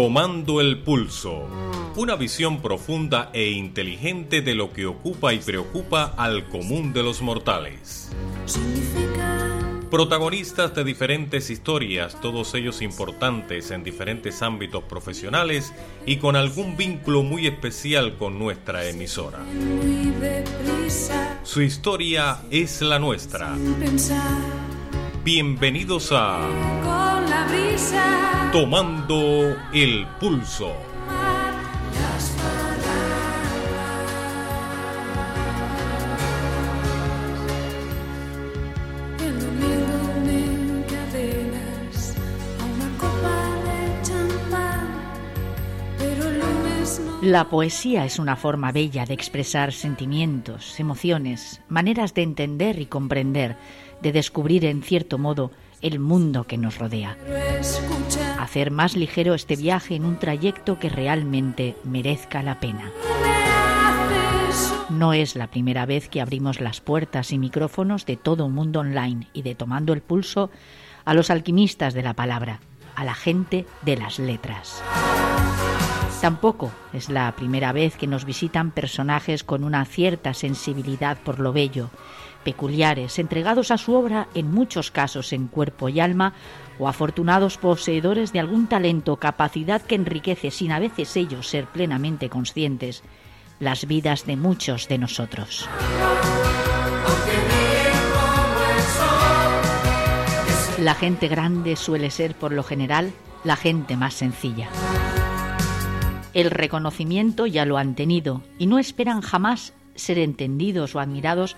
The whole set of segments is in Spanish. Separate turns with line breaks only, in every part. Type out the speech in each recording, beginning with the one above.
Tomando el pulso. Una visión profunda e inteligente de lo que ocupa y preocupa al común de los mortales. Protagonistas de diferentes historias, todos ellos importantes en diferentes ámbitos profesionales y con algún vínculo muy especial con nuestra emisora. Su historia es la nuestra. Bienvenidos a Tomando el Pulso.
La poesía es una forma bella de expresar sentimientos, emociones, maneras de entender y comprender, de descubrir en cierto modo el mundo que nos rodea. Hacer más ligero este viaje en un trayecto que realmente merezca la pena. No es la primera vez que abrimos las puertas y micrófonos de todo un mundo online y de tomando el pulso a los alquimistas de la palabra, a la gente de las letras. Tampoco es la primera vez que nos visitan personajes con una cierta sensibilidad por lo bello, peculiares, entregados a su obra en muchos casos en cuerpo y alma, o afortunados poseedores de algún talento capacidad que enriquece, sin a veces ellos ser plenamente conscientes, las vidas de muchos de nosotros. La gente grande suele ser, por lo general, la gente más sencilla. El reconocimiento ya lo han tenido y no esperan jamás ser entendidos o admirados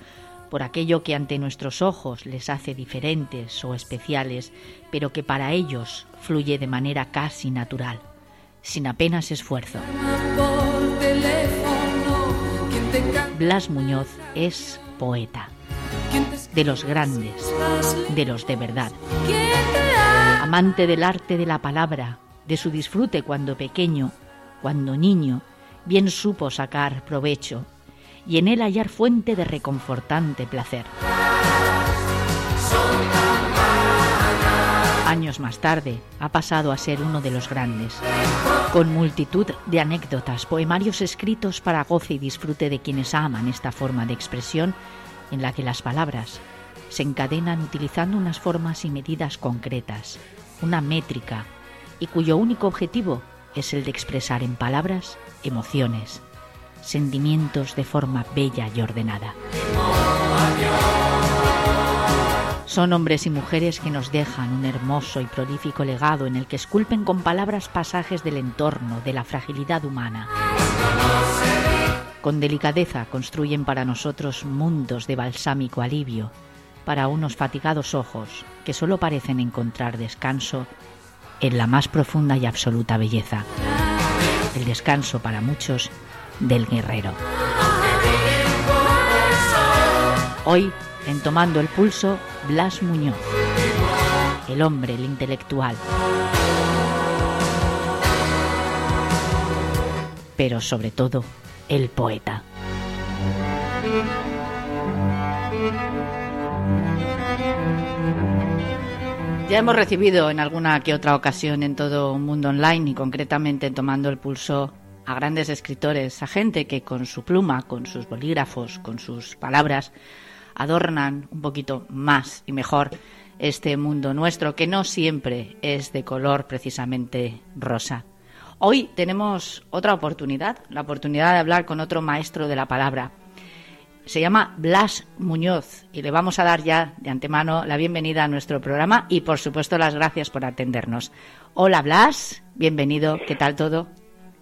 por aquello que ante nuestros ojos les hace diferentes o especiales, pero que para ellos fluye de manera casi natural, sin apenas esfuerzo. Blas Muñoz es poeta, de los grandes, de los de verdad, amante del arte de la palabra, de su disfrute cuando pequeño cuando niño, bien supo sacar provecho y en él hallar fuente de reconfortante placer. Años más tarde ha pasado a ser uno de los grandes, con multitud de anécdotas, poemarios escritos para goce y disfrute de quienes aman esta forma de expresión en la que las palabras se encadenan utilizando unas formas y medidas concretas, una métrica, y cuyo único objetivo es el de expresar en palabras emociones, sentimientos de forma bella y ordenada. Son hombres y mujeres que nos dejan un hermoso y prolífico legado en el que esculpen con palabras pasajes del entorno, de la fragilidad humana. Con delicadeza construyen para nosotros mundos de balsámico alivio, para unos fatigados ojos que solo parecen encontrar descanso en la más profunda y absoluta belleza, el descanso para muchos del guerrero. Hoy, en Tomando el Pulso, Blas Muñoz, el hombre, el intelectual, pero sobre todo el poeta. Ya hemos recibido en alguna que otra ocasión en todo un mundo online y concretamente tomando el pulso a grandes escritores, a gente que con su pluma, con sus bolígrafos, con sus palabras, adornan un poquito más y mejor este mundo nuestro, que no siempre es de color precisamente rosa. Hoy tenemos otra oportunidad, la oportunidad de hablar con otro maestro de la palabra, se llama Blas Muñoz y le vamos a dar ya de antemano la bienvenida a nuestro programa y por supuesto las gracias por atendernos. Hola Blas, bienvenido, ¿qué tal todo?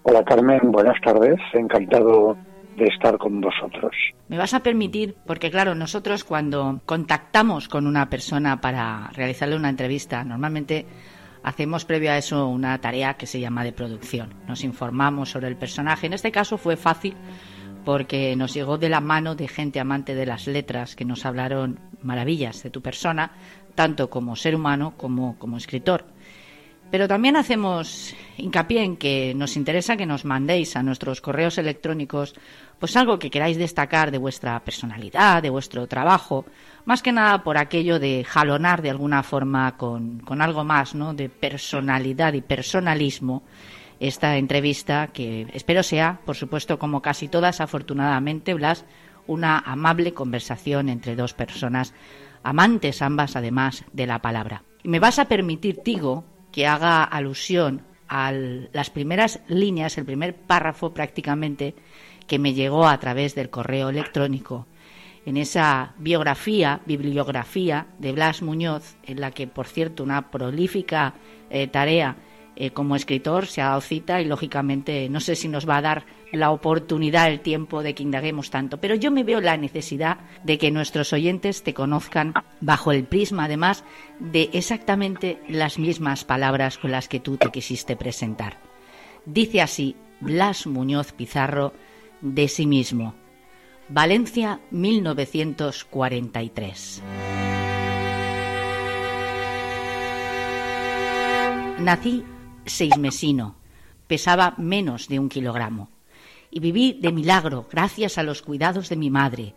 Hola Carmen, buenas tardes, encantado de estar con vosotros.
Me vas a permitir, porque claro, nosotros cuando contactamos con una persona para realizarle una entrevista, normalmente hacemos previo a eso una tarea que se llama de producción. Nos informamos sobre el personaje. En este caso fue fácil porque nos llegó de la mano de gente amante de las letras que nos hablaron maravillas de tu persona, tanto como ser humano como como escritor. Pero también hacemos hincapié en que nos interesa que nos mandéis a nuestros correos electrónicos pues algo que queráis destacar de vuestra personalidad, de vuestro trabajo, más que nada por aquello de jalonar de alguna forma con, con algo más, ¿no? de personalidad y personalismo esta entrevista que espero sea, por supuesto, como casi todas, afortunadamente, Blas, una amable conversación entre dos personas amantes ambas además de la palabra. Me vas a permitir, Tigo, que haga alusión a las primeras líneas, el primer párrafo prácticamente que me llegó a través del correo electrónico. En esa biografía, bibliografía de Blas Muñoz, en la que, por cierto, una prolífica eh, tarea eh, como escritor se ha dado cita y, lógicamente, no sé si nos va a dar la oportunidad, el tiempo de que indaguemos tanto, pero yo me veo la necesidad de que nuestros oyentes te conozcan bajo el prisma, además, de exactamente las mismas palabras con las que tú te quisiste presentar. Dice así Blas Muñoz Pizarro de sí mismo. Valencia 1943. Nací seismesino, pesaba menos de un kilogramo y viví de milagro gracias a los cuidados de mi madre.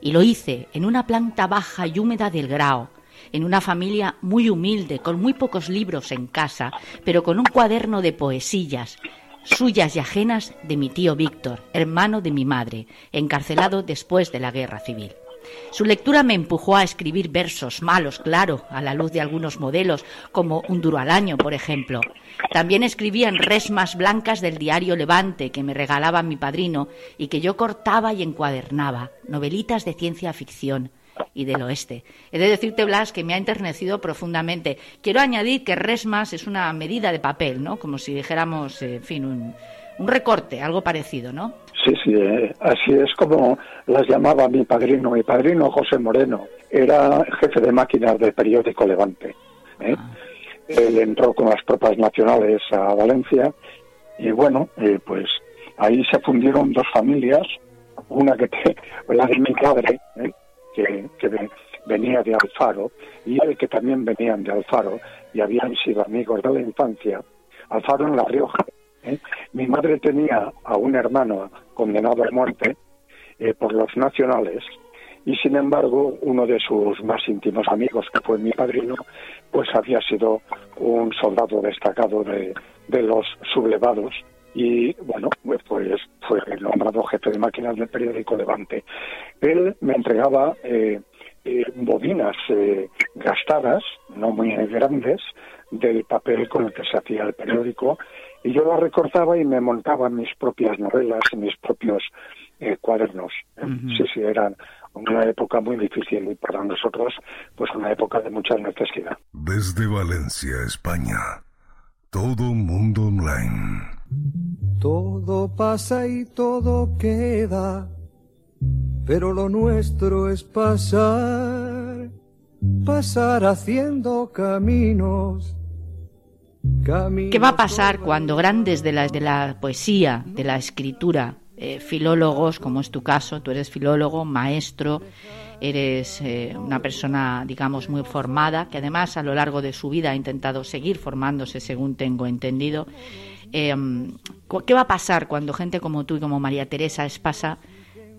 Y lo hice en una planta baja y húmeda del Grao, en una familia muy humilde, con muy pocos libros en casa, pero con un cuaderno de poesías, suyas y ajenas de mi tío Víctor, hermano de mi madre, encarcelado después de la guerra civil. Su lectura me empujó a escribir versos malos, claro, a la luz de algunos modelos, como Un duro al año, por ejemplo. También escribía en resmas blancas del diario Levante que me regalaba mi padrino y que yo cortaba y encuadernaba, novelitas de ciencia ficción y del oeste. He de decirte, Blas, que me ha enternecido profundamente. Quiero añadir que resmas es una medida de papel, ¿no? Como si dijéramos, eh, en fin, un, un recorte, algo parecido, ¿no?
Sí, sí, eh, así es como las llamaba mi padrino. Mi padrino, José Moreno, era jefe de máquinas del periódico Levante. ¿eh? Ah. Él entró con las tropas nacionales a Valencia y bueno, eh, pues ahí se fundieron dos familias, una que te, la de mi padre, que, que venía de Alfaro, y él que también venían de Alfaro y habían sido amigos de la infancia, Alfaro en La Rioja. ¿Eh? Mi madre tenía a un hermano condenado a muerte eh, por los nacionales y sin embargo uno de sus más íntimos amigos, que fue mi padrino, pues había sido un soldado destacado de, de los sublevados y bueno, pues fue nombrado jefe de máquinas del periódico Levante. Él me entregaba eh, bobinas gastadas, no muy grandes, del papel con el que se hacía el periódico y yo lo recortaba y me montaba mis propias novelas y mis propios eh, cuadernos. Sí, sí, era una época muy difícil y para nosotros, pues una época de mucha necesidad.
Desde Valencia, España, todo mundo online.
Todo pasa y todo queda, pero lo nuestro es pasar, pasar haciendo caminos
¿Qué va a pasar cuando grandes de la, de la poesía, de la escritura, eh, filólogos, como es tu caso, tú eres filólogo, maestro, eres eh, una persona, digamos, muy formada, que además a lo largo de su vida ha intentado seguir formándose, según tengo entendido. Em, ¿Qué va a pasar cuando gente como tú y como María Teresa Espasa,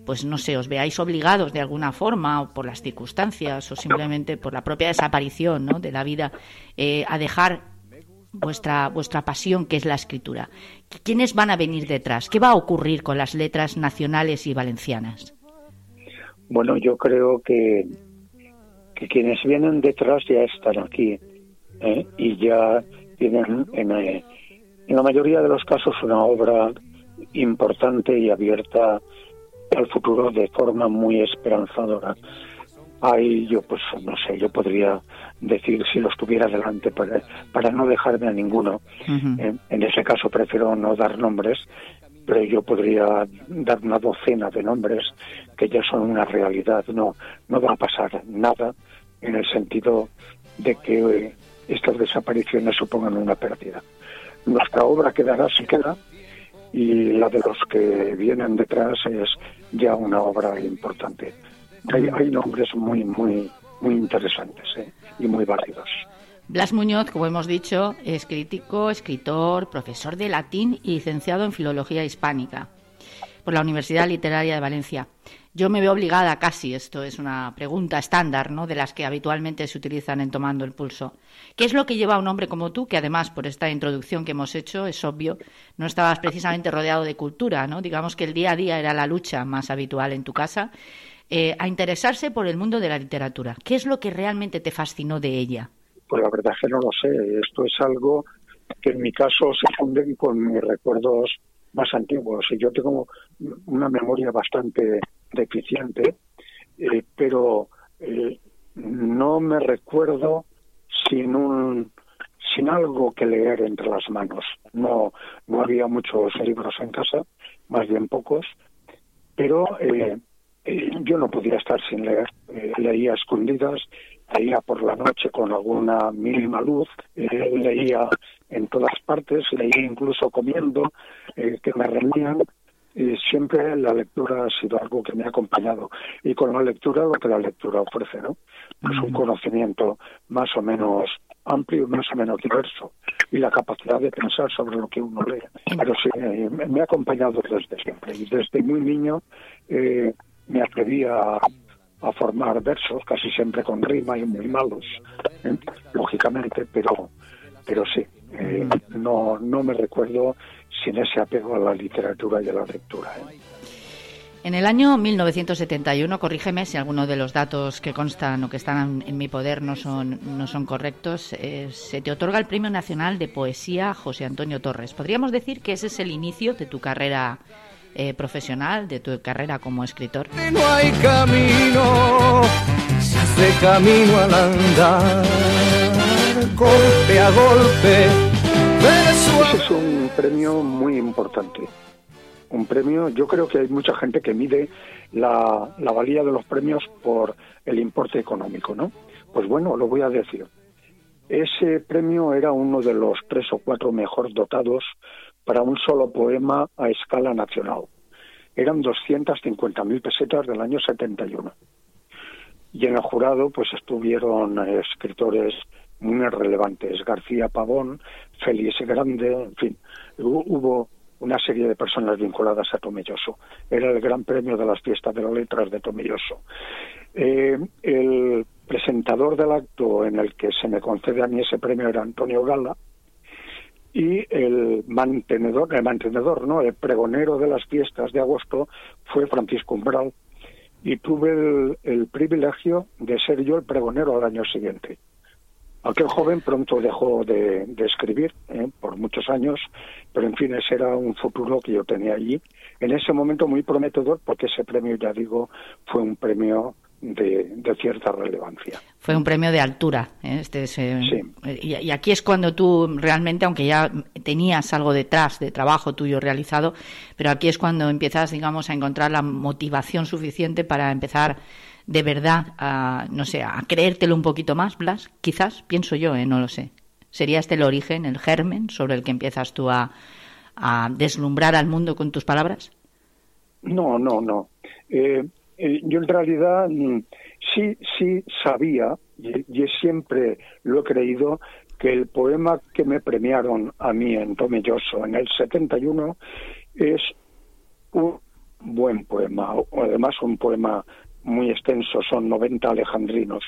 pues no sé, os veáis obligados de alguna forma, o por las circunstancias, o simplemente por la propia desaparición de la vida, eh, a dejar vuestra, vuestra pasión, que es la escritura. ¿Quiénes van a venir detrás? ¿Qué va a ocurrir con las letras nacionales y valencianas?
Bueno, yo creo que, que quienes vienen detrás ya están aquí ¿eh? y ya tienen en, eh, en la mayoría de los casos una obra importante y abierta al futuro de forma muy esperanzadora. Ahí yo, pues, no sé, yo podría decir si los tuviera delante para, para no dejarme a ninguno. en, ese caso prefiero no dar nombres, pero yo podría dar una docena de nombres que ya son una realidad. No, no va a pasar nada en el sentido de que estas desapariciones supongan una pérdida. Nuestra obra quedará si queda y la de los que vienen detrás es ya una obra importante. Hay, nombres muy, muy, muy interesantes ¿eh? y muy válidos.
Blas Muñoz, como hemos dicho, es crítico, escritor, profesor de latín y licenciado en filología hispánica. por la Universidad Literaria de Valencia. Yo me veo obligada casi, esto es una pregunta estándar, ¿no? De las que habitualmente se utilizan en tomando el pulso. ¿Qué es lo que lleva a un hombre como tú, que además por esta introducción que hemos hecho, es obvio, no estabas precisamente rodeado de cultura, ¿no? Digamos que el día a día era la lucha más habitual en tu casa, eh, a interesarse por el mundo de la literatura. ¿Qué es lo que realmente te fascinó de ella?
Pues la verdad es que no lo sé. Esto es algo que en mi caso se funde con mis recuerdos más antiguos. Yo tengo una memoria bastante deficiente, eh, pero eh, no me recuerdo sin un sin algo que leer entre las manos. No, no había muchos libros en casa, más bien pocos, pero eh, yo no podía estar sin leer. leía escondidas, leía por la noche con alguna mínima luz, leía en todas partes, leía incluso comiendo, que me rendían y siempre la lectura ha sido algo que me ha acompañado y con la lectura lo que la lectura ofrece, ¿no? Pues un conocimiento más o menos amplio más o menos diverso y la capacidad de pensar sobre lo que uno lee. Pero sí, eh, me ha acompañado desde siempre y desde muy niño eh, me atreví a, formar versos, casi siempre con rima y muy malos, ¿eh? lógicamente, pero pero sí, no, no me recuerdo sin ese apego a la literatura y a la lectura. ¿eh?
En el año 1971, corrígeme si alguno de los datos que constan o que están en mi poder no son, no son correctos, eh, se te otorga el Premio Nacional de Poesía José Antonio Torres. ¿Podríamos decir que ese es el inicio de tu carrera eh, profesional, de tu carrera como escritor?
No hay camino, se hace camino al andar, golpe a golpe
ese es un premio muy importante. Un premio, yo creo que hay mucha gente que mide la, la valía de los premios por el importe económico, ¿no? Pues bueno, lo voy a decir. Ese premio era uno de los tres o cuatro mejor dotados para un solo poema a escala nacional. Eran 250.000 pesetas del año 71. Y en el jurado pues estuvieron escritores muy relevantes. García Pavón, Félix Grande, en fin, hubo una serie de personas vinculadas a Tomelloso. Era el gran premio de las fiestas de las letras de Tomelloso. Eh, el presentador del acto en el que se me concede a mí ese premio era Antonio Gala y el mantenedor, el mantenedor, no, el pregonero de las fiestas de agosto fue Francisco Umbral y tuve el, privilegio de ser yo el pregonero al año siguiente. Aquel joven pronto dejó de, escribir ¿eh? por muchos años, pero en fin, ese era un futuro que yo tenía allí. En ese momento muy prometedor, porque ese premio, ya digo, fue un premio de, cierta relevancia.
Fue un premio de altura. ¿eh? Este sí. y, aquí es cuando tú realmente, aunque ya tenías algo detrás de trabajo tuyo realizado, pero aquí es cuando empiezas, digamos, a encontrar la motivación suficiente para empezar de verdad a, no sé, a creértelo un poquito más, Blas? Quizás, pienso yo, ¿eh? no lo sé. ¿Sería este el origen, el germen sobre el que empiezas tú a, a deslumbrar al mundo con tus palabras?
No, no, no. Eh, eh, yo en realidad mm, sí, sí sabía, y, y, siempre lo he creído, que el poema que me premiaron a mí en Tomelloso en el 71 es un buen poema, o además un poema muy extenso, son 90 alejandrinos,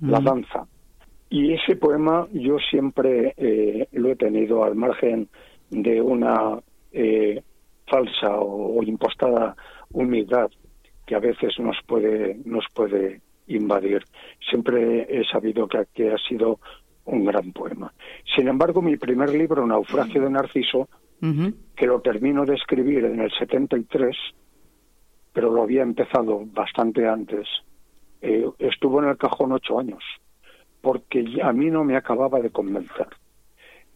La danza. Y ese poema yo siempre eh, lo he tenido al margen de una eh, falsa o, impostada humildad que a veces nos puede, nos puede invadir. Siempre he sabido que, que ha sido un gran poema. Sin embargo, mi primer libro, Naufragio de Narciso, que lo termino de escribir en el 73, pero lo había empezado bastante antes. Eh, estuvo en el cajón ocho años, porque a mí no me acababa de convencer.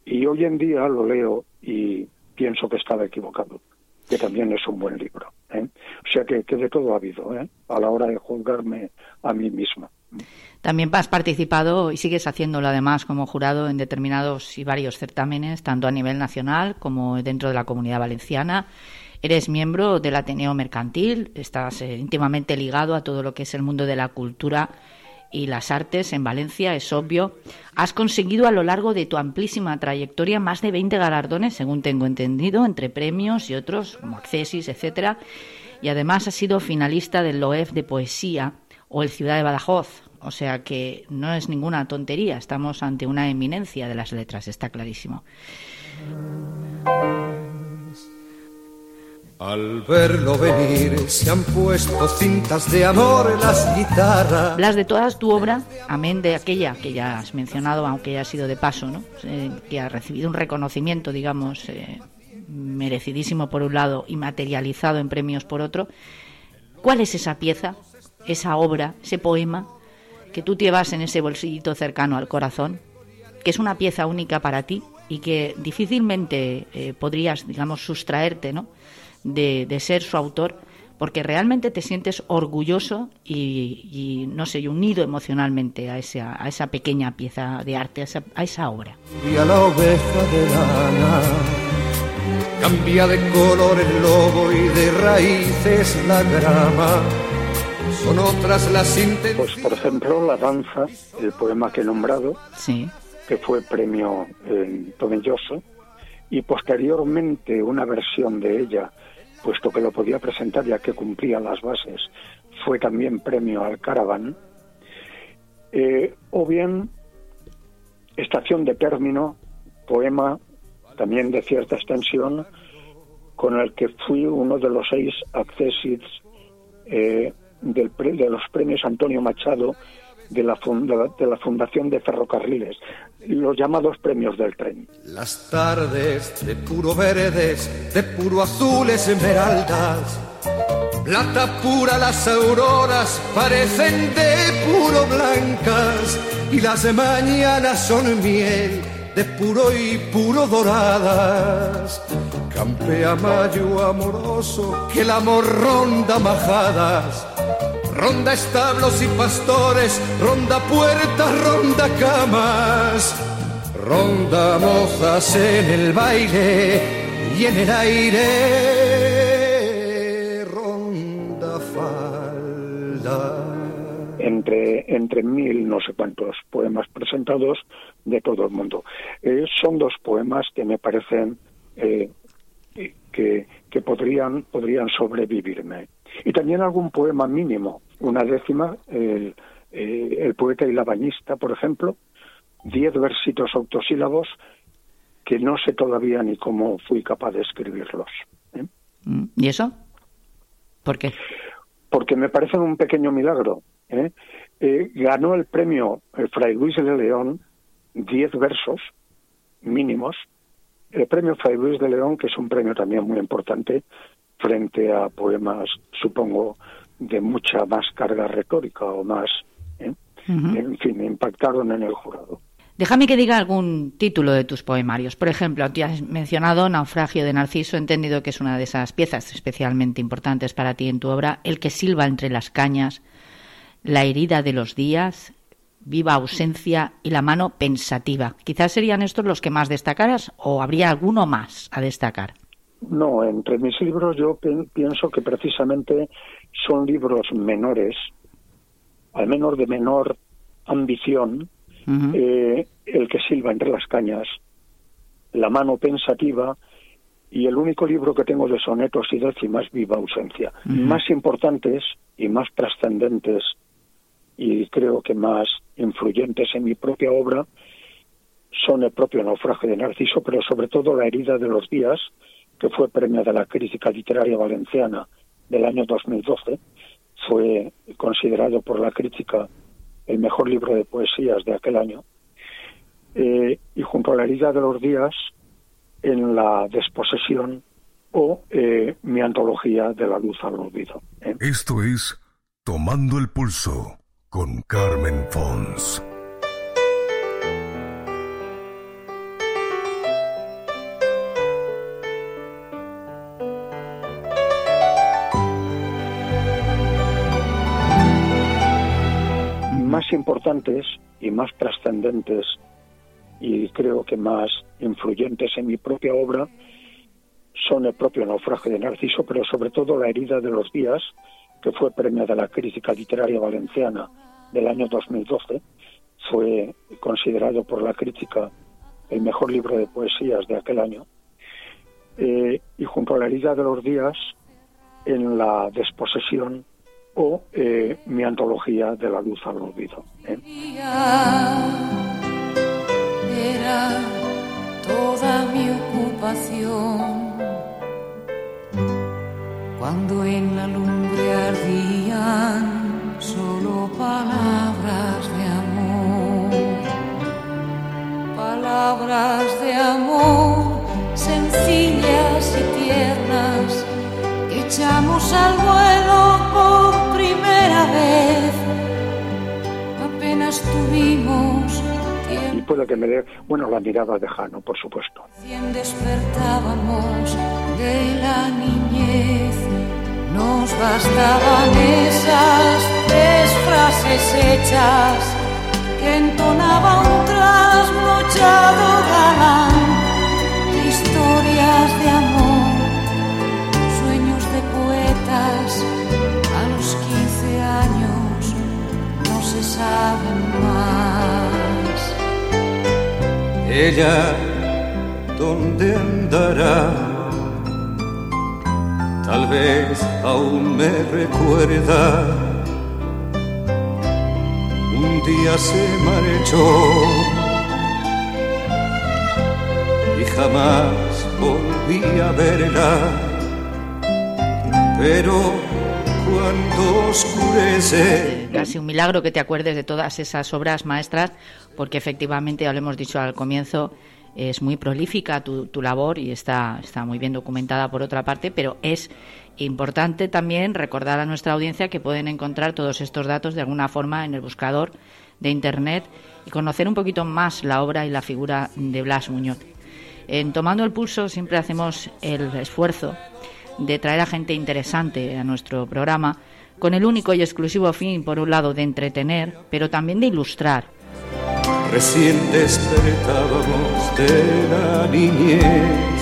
Y hoy en día lo leo y pienso que estaba equivocado, que también es un buen libro. ¿eh? O sea que, de todo ha habido ¿eh? a la hora de juzgarme a mí misma.
También has participado y sigues haciéndolo además como jurado en determinados y varios certámenes, tanto a nivel nacional como dentro de la comunidad valenciana. Eres miembro del Ateneo Mercantil, estás eh, íntimamente ligado a todo lo que es el mundo de la cultura y las artes en Valencia, es obvio. Has conseguido a lo largo de tu amplísima trayectoria más de 20 galardones, según tengo entendido, entre premios y otros, como Accesis, etcétera. Y además has sido finalista del LOEF de poesía o el Ciudad de Badajoz. O sea que no es ninguna tontería, estamos ante una eminencia de las letras, está clarísimo.
Al verlo venir se han puesto cintas de amor en las guitarras.
Las de todas tu obra, amén de aquella que ya has mencionado, aunque ya ha sido de paso, ¿no? Eh, que ha recibido un reconocimiento, digamos, eh, merecidísimo por un lado y materializado en premios por otro. ¿Cuál es esa pieza, esa obra, ese poema que tú llevas en ese bolsillito cercano al corazón, que es una pieza única para ti y que difícilmente eh, podrías, digamos, sustraerte, ¿no? De, ser su autor, porque realmente te sientes orgulloso y, no sé, unido emocionalmente a esa, a esa pequeña pieza de arte, a esa, a esa obra.
la oveja de lana, cambia de color el lobo y de raíces la grama. Son otras las
Pues por ejemplo, La danza, el poema que he nombrado,
sí.
que fue premio en Tomelloso, y posteriormente una versión de ella puesto que lo podía presentar ya que cumplía las bases, fue también premio al Caravan, eh, o bien Estación de Término, poema también de cierta extensión, con el que fui uno de los seis accesits eh, del, de los premios Antonio Machado de la, de la Fundación de Ferrocarriles, los llamados premios del tren.
Las tardes de puro verdes, de puro azules esmeraldas, plata pura las auroras parecen de puro blancas y las mañanas son miel de puro y puro doradas. Campea mayo amoroso que el amor ronda majadas Ronda establos y pastores, ronda puertas, ronda camas, ronda mozas en el baile y en el aire, ronda falda.
Entre, entre mil no sé cuántos poemas presentados de todo el mundo. Eh, son dos poemas que me parecen eh, que, que podrían, podrían sobrevivirme y también algún poema mínimo, una décima, el, eh, el poeta y la bañista, por ejemplo, diez versitos autosílabos que no sé todavía ni cómo fui capaz de escribirlos. ¿eh?
Mm, ¿Y eso? ¿Por qué?
Porque me parecen un pequeño milagro. ¿eh? ganó el premio Fray Luis de León diez versos mínimos. El premio Fray Luis de León, que es un premio también muy importante, frente a poemas, supongo, de mucha más carga retórica o más, ¿eh? en fin, impactaron en el jurado.
Déjame que diga algún título de tus poemarios. Por ejemplo, tú has mencionado Naufragio de Narciso, he entendido que es una de esas piezas especialmente importantes para ti en tu obra, El que silba entre las cañas, La herida de los días, Viva ausencia y La mano pensativa. Quizás serían estos los que más destacaras o habría alguno más a destacar.
No, entre mis libros yo pienso que precisamente son libros menores, al menos de menor ambición, eh, el que silba entre las cañas, la mano pensativa y el único libro que tengo de sonetos y décimas, Viva ausencia. Más importantes y más trascendentes y creo que más influyentes en mi propia obra son el propio naufragio de Narciso, pero sobre todo la herida de los días, que fue premio de la crítica literaria valenciana del año 2012, fue considerado por la crítica el mejor libro de poesías de aquel año, eh, y junto a la herida de los días, en la desposesión o eh, mi antología de la luz al olvido.
¿eh? Esto es Tomando el Pulso con Carmen Fons.
Importantes y más trascendentes y creo que más influyentes en mi propia obra son el propio naufragio de Narciso, pero sobre todo La herida de los días, que fue premio de la crítica literaria valenciana del año 2012. Fue considerado por la crítica el mejor libro de poesías de aquel año. Eh, y junto a la herida de los días, en la desposesión o eh, mi antología de la luz al olvido. ¿eh?
Era toda mi ocupación cuando en la lumbre ardían solo palabras de amor, palabras de amor sencillas y tiernas que echamos al vuelo
Y puede que me dé, bueno, la mirada de Jano, por supuesto.
despertábamos de la niñez, nos bastaban esas tres frases hechas que entonaba un trasnochado galán. Historias de amor, sueños de poetas. A los 15 años no se saben
Ella, ¿dónde andará? Tal vez aún me recuerda. Un día se marchó y jamás volví a verla. Pero cuando oscurece.
Casi un milagro que te acuerdes de todas esas obras maestras, porque efectivamente, ya lo hemos dicho al comienzo, es muy prolífica tu, labor y está, está muy bien documentada por otra parte, pero es importante también recordar a nuestra audiencia que pueden encontrar todos estos datos de alguna forma en el buscador de Internet y conocer un poquito más la obra y la figura de Blas Muñoz. En Tomando el Pulso siempre hacemos el esfuerzo de traer a gente interesante a nuestro programa con el único y exclusivo fin, por un lado, de entretener, pero también de ilustrar.
Recién despertábamos de la niñez,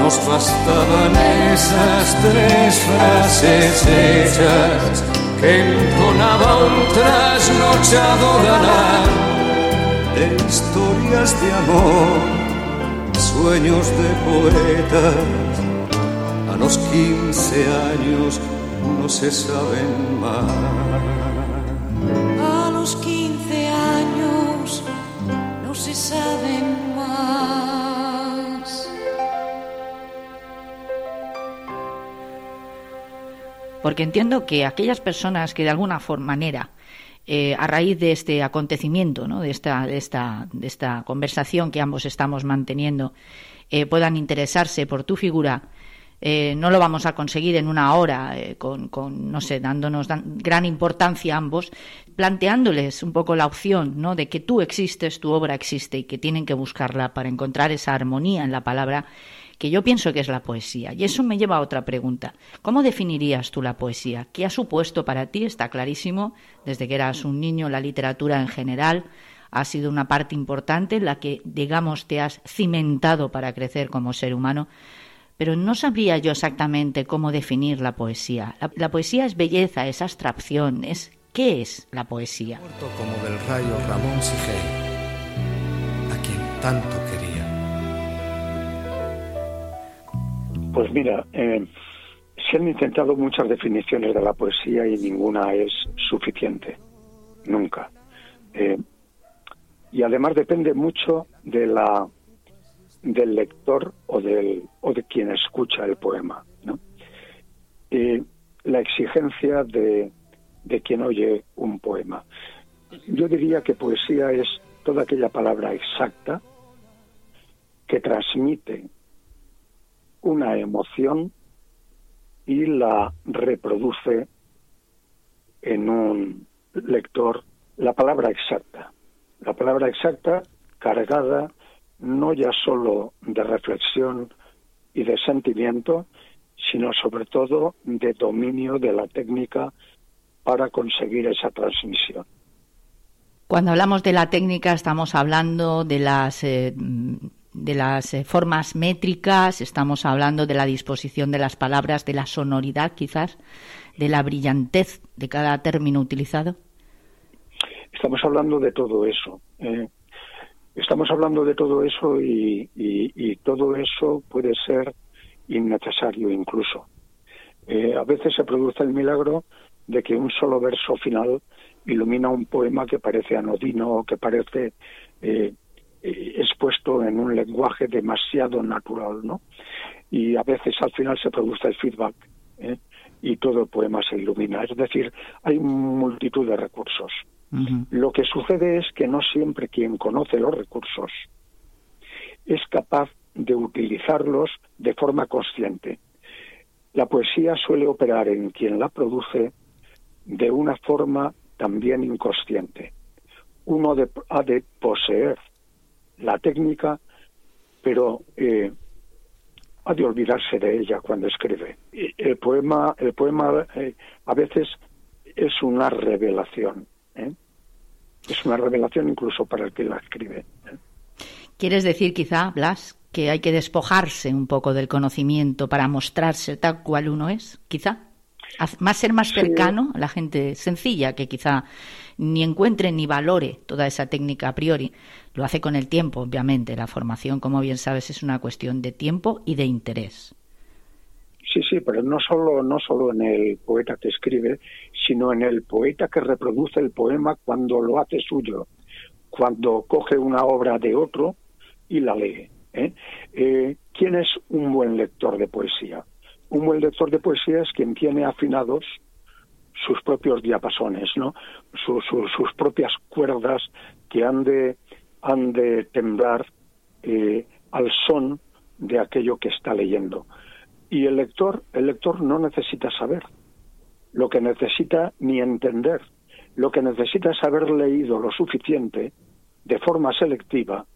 nos bastaban esas tres frases hechas que entonaba un trasnochado galán de historias de amor, sueños de poetas a los 15 años no se saben más.
Porque entiendo que aquellas personas que de alguna forma, manera eh, a raíz de este acontecimiento, ¿no? de, esta, de, esta, de esta conversación que ambos estamos manteniendo, eh, puedan interesarse por tu figura, eh, no lo vamos a conseguir en una hora, con, con, no sé, dándonos gran importancia a ambos, planteándoles un poco la opción ¿no? de que tú existes, tu obra existe y que tienen que buscarla para encontrar esa armonía en la palabra que yo pienso que es la poesía. Y eso me lleva a otra pregunta. ¿Cómo definirías tú la poesía? ¿Qué ha supuesto para ti? Está clarísimo, desde que eras un niño, la literatura en general ha sido una parte importante en la que, digamos, te has cimentado para crecer como ser humano pero no sabría yo exactamente cómo definir la poesía. La, poesía es belleza, es abstracción, es ¿qué es la poesía?
Como del rayo Ramón a quien tanto quería.
Pues mira, eh, se han intentado muchas definiciones de la poesía y ninguna es suficiente, nunca. Eh, y además depende mucho de la del lector o, del, o de quien escucha el poema. ¿no? Y la exigencia de, de quien oye un poema. Yo diría que poesía es toda aquella palabra exacta que transmite una emoción y la reproduce en un lector la palabra exacta. La palabra exacta cargada no ya solo de reflexión y de sentimiento, sino sobre todo de dominio de la técnica para conseguir esa transmisión.
Cuando hablamos de la técnica estamos hablando de las eh, de las eh, formas métricas, estamos hablando de la disposición de las palabras, de la sonoridad quizás, de la brillantez de cada término utilizado.
estamos hablando de todo eso. ¿eh? estamos hablando de todo eso y, todo eso puede ser innecesario incluso. Eh, a veces se produce el milagro de que un solo verso final ilumina un poema que parece anodino que parece eh, expuesto en un lenguaje demasiado natural, ¿no? Y a veces al final se produce el feedback ¿eh? y todo el poema se ilumina. Es decir, hay multitud de recursos. Lo que sucede es que no siempre quien conoce los recursos es capaz de utilizarlos de forma consciente. La poesía suele operar en quien la produce de una forma también inconsciente. Uno ha de poseer la técnica, pero eh, ha de olvidarse de ella cuando escribe. El poema, el poema eh, a veces es una revelación. ¿eh? Es una revelación incluso para el que la escribe.
¿Quieres decir quizá, Blas, que hay que despojarse un poco del conocimiento para mostrarse tal cual uno es, quizá? Más ser más cercano a la gente sencilla que quizá ni encuentre ni valore toda esa técnica a priori. Lo hace con el tiempo, obviamente. La formación, como bien sabes, es una cuestión de tiempo y de interés.
Sí, sí, pero no solo, no solo en el poeta que escribe, sino en el poeta que reproduce el poema cuando lo hace suyo, cuando coge una obra de otro y la lee. ¿eh? Eh, quién es un buen lector de poesía? Un buen lector de poesía es quien tiene afinados sus propios diapasones, ¿no? sus propias cuerdas que han de, han de temblar eh, al son de aquello que está leyendo. Y el lector, el lector no necesita saber lo que necesita ni entender, lo que necesita es haber leído lo suficiente de forma selectiva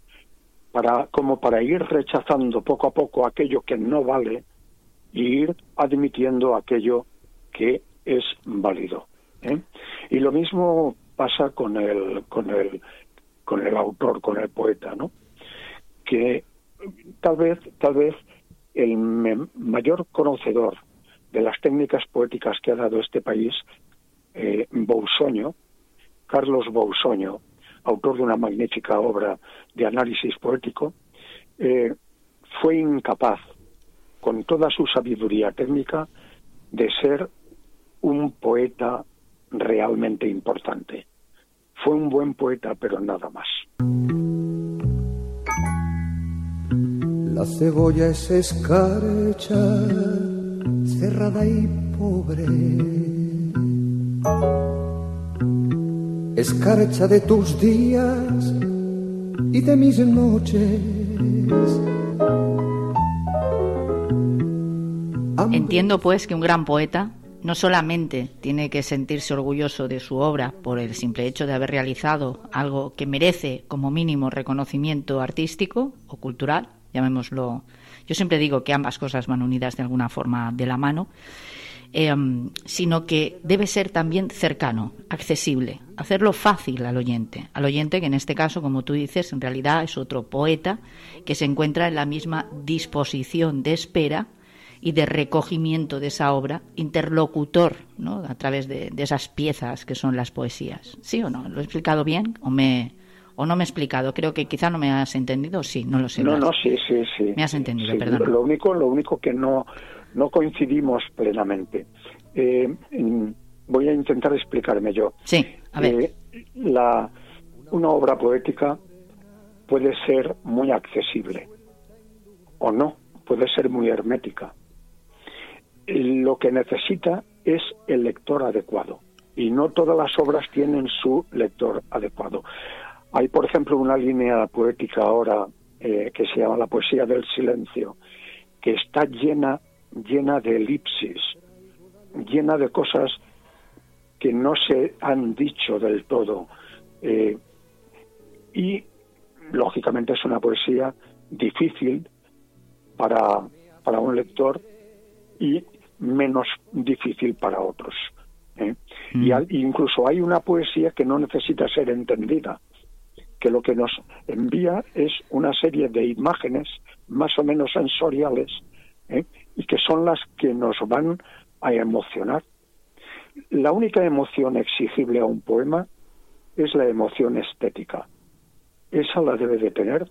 para como para ir rechazando poco a poco aquello que no vale y ir admitiendo aquello que es válido. ¿eh? Y lo mismo pasa con el con el con el autor, con el poeta, ¿no? Que tal vez tal vez el mayor conocedor de las técnicas poéticas que ha dado este país, eh, Bousoño, Carlos Bousoño, autor de una magnífica obra de análisis poético, eh, fue incapaz, con toda su sabiduría técnica, de ser un poeta realmente importante. Fue un buen poeta, pero nada más.
La cebolla es escarcha, cerrada y pobre. Escarcha de tus días y de mis noches.
Entiendo pues que un gran poeta no solamente tiene que sentirse orgulloso de su obra por el simple hecho de haber realizado algo que merece como mínimo reconocimiento artístico o cultural, llamémoslo, yo siempre digo que ambas cosas van unidas de alguna forma de la mano, em, sino que debe ser también cercano, accesible, hacerlo fácil al oyente, al oyente que en este caso, como tú dices, en realidad es otro poeta que se encuentra en la misma disposición de espera y de recogimiento de esa obra, interlocutor ¿no? a través de, de esas piezas que son las poesías. ¿Sí o no? ¿Lo he explicado bien o me, o no me he explicado. Creo que quizá no me has entendido. Sí, no lo sé.
No, no, sí, sí, sí.
Me has entendido, perdón.
Lo único, lo único que no, no coincidimos plenamente. Eh, voy a intentar explicarme yo.
Sí, a ver. Eh,
la, una obra poética puede ser muy accesible o no, puede ser muy hermética. Lo que necesita es el lector adecuado y no todas las obras tienen su lector adecuado. Hay, por ejemplo, una línea poética ahora eh, que se llama La poesía del silencio, que está llena, llena de elipsis, llena de cosas que no se han dicho del todo. Eh, y, lógicamente, es una poesía difícil para, para un lector y menos difícil para otros. ¿eh? Y mm. incluso hay una poesía que no necesita ser entendida que lo que nos envía es una serie de imágenes más o menos sensoriales ¿eh? y que son las que nos van a emocionar. La única emoción exigible a un poema es la emoción estética. Esa la debe de tener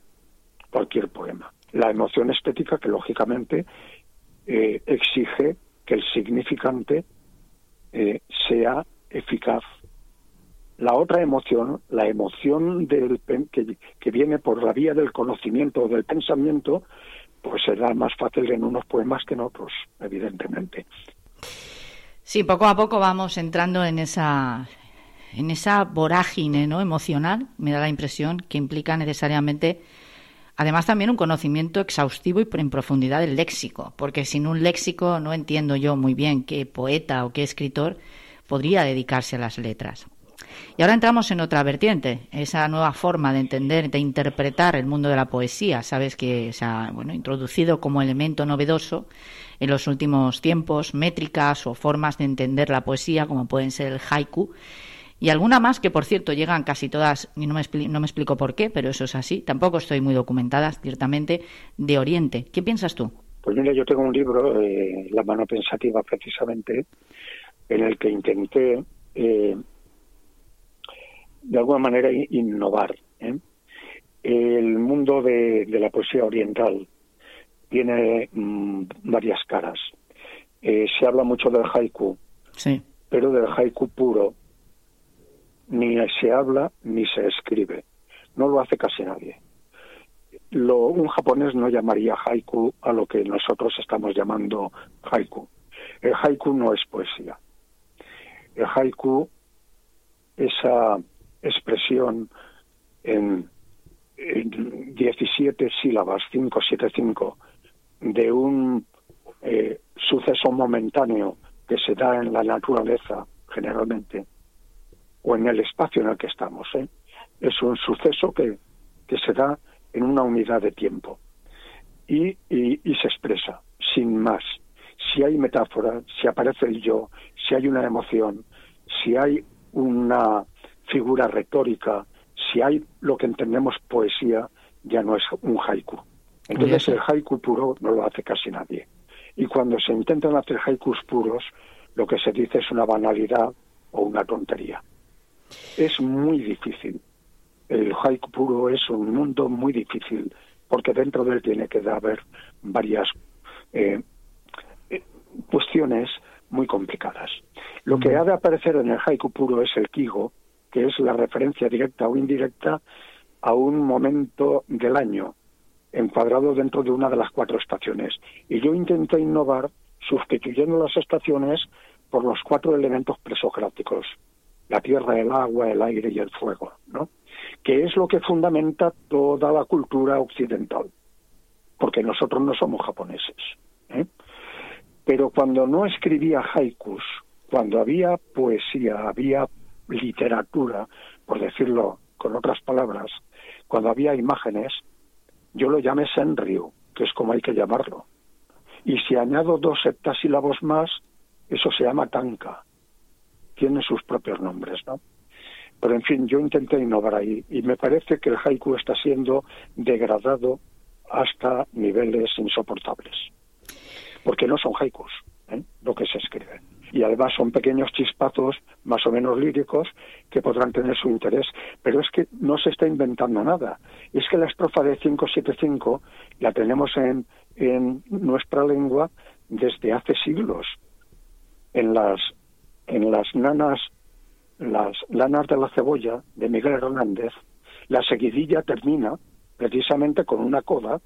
cualquier poema. La emoción estética que lógicamente eh, exige que el significante eh, sea eficaz. La otra emoción, la emoción del, que, que viene por la vía del conocimiento o del pensamiento, pues será más fácil en unos poemas que en otros, evidentemente.
Sí, poco a poco vamos entrando en esa en esa vorágine ¿no? emocional, me da la impresión, que implica necesariamente, además también un conocimiento exhaustivo y en profundidad del léxico, porque sin un léxico no entiendo yo muy bien qué poeta o qué escritor podría dedicarse a las letras. Y ahora entramos en otra vertiente, esa nueva forma de entender, de interpretar el mundo de la poesía. Sabes que se ha bueno, introducido como elemento novedoso en los últimos tiempos métricas o formas de entender la poesía, como pueden ser el haiku, y alguna más que, por cierto, llegan casi todas, y no me, no me explico por qué, pero eso es así. Tampoco estoy muy documentada, ciertamente, de Oriente. ¿Qué piensas tú?
Pues mira, yo tengo un libro, eh, La mano pensativa, precisamente, en el que intenté, eh, de alguna manera, innovar. ¿eh? El mundo de, la poesía oriental tiene mm, varias caras. se habla mucho del haiku, sí. pero del haiku puro, ni se habla ni se escribe. No lo hace casi nadie. Lo, un japonés no llamaría haiku a lo que nosotros estamos llamando haiku. El haiku no es poesía. El haiku, esa expresión en, 17 sílabas, 5, 7, 5, de un eh, suceso momentáneo que se da en la naturaleza generalmente, o en el espacio en el que estamos. ¿eh? Es un suceso que, que se da en una unidad de tiempo y, y, se expresa sin más. Si hay metáfora, si aparece el yo, si hay una emoción, si hay una figura retórica, si hay lo que entendemos poesía, ya no es un haiku. Entonces el haiku puro no lo hace casi nadie. Y cuando se intentan hacer haikus puros, lo que se dice es una banalidad o una tontería. Es muy difícil. El haiku puro es un mundo muy difícil porque dentro de él tiene que haber varias eh, eh, cuestiones muy complicadas. Lo que ha de aparecer en el haiku puro es el kigo, que es la referencia directa o indirecta a un momento del año, encuadrado dentro de una de las cuatro estaciones. Y yo intenté innovar sustituyendo las estaciones por los cuatro elementos presocráticos, la tierra, el agua, el aire y el fuego, ¿no? Que es lo que fundamenta toda la cultura occidental, porque nosotros no somos japoneses. ¿eh? Pero cuando no escribía haikus, cuando había poesía, había literatura, por decirlo con otras palabras, cuando había imágenes, yo lo llamé senryu, que es como hay que llamarlo. Y si añado dos septasílabos más, eso se llama tanka tiene sus propios nombres, ¿no? Pero en fin, yo intenté innovar ahí y me parece que el haiku está siendo degradado hasta niveles insoportables. Porque no son haikus ¿eh? lo que se escribe. Y además son pequeños chispazos más o menos líricos que podrán tener su interés. Pero es que no se está inventando nada. Es que la estrofa de 575 la tenemos en, en nuestra lengua desde hace siglos. En las en las nanas, las lanas de la cebolla de Miguel Hernández, la seguidilla termina precisamente con una coda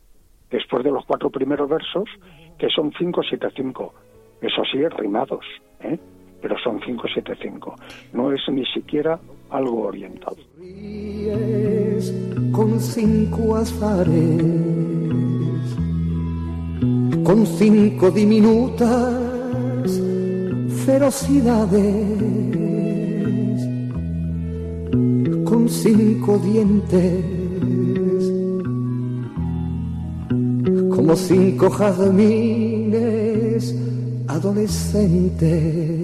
después de los cuatro primeros versos, que son 575. Eso sí, rimados, ¿eh? pero son 575. No es ni siquiera algo oriental.
Con cinco azares, con cinco diminutas ferocidades con cinco dientes como cinco jazmines adolescentes.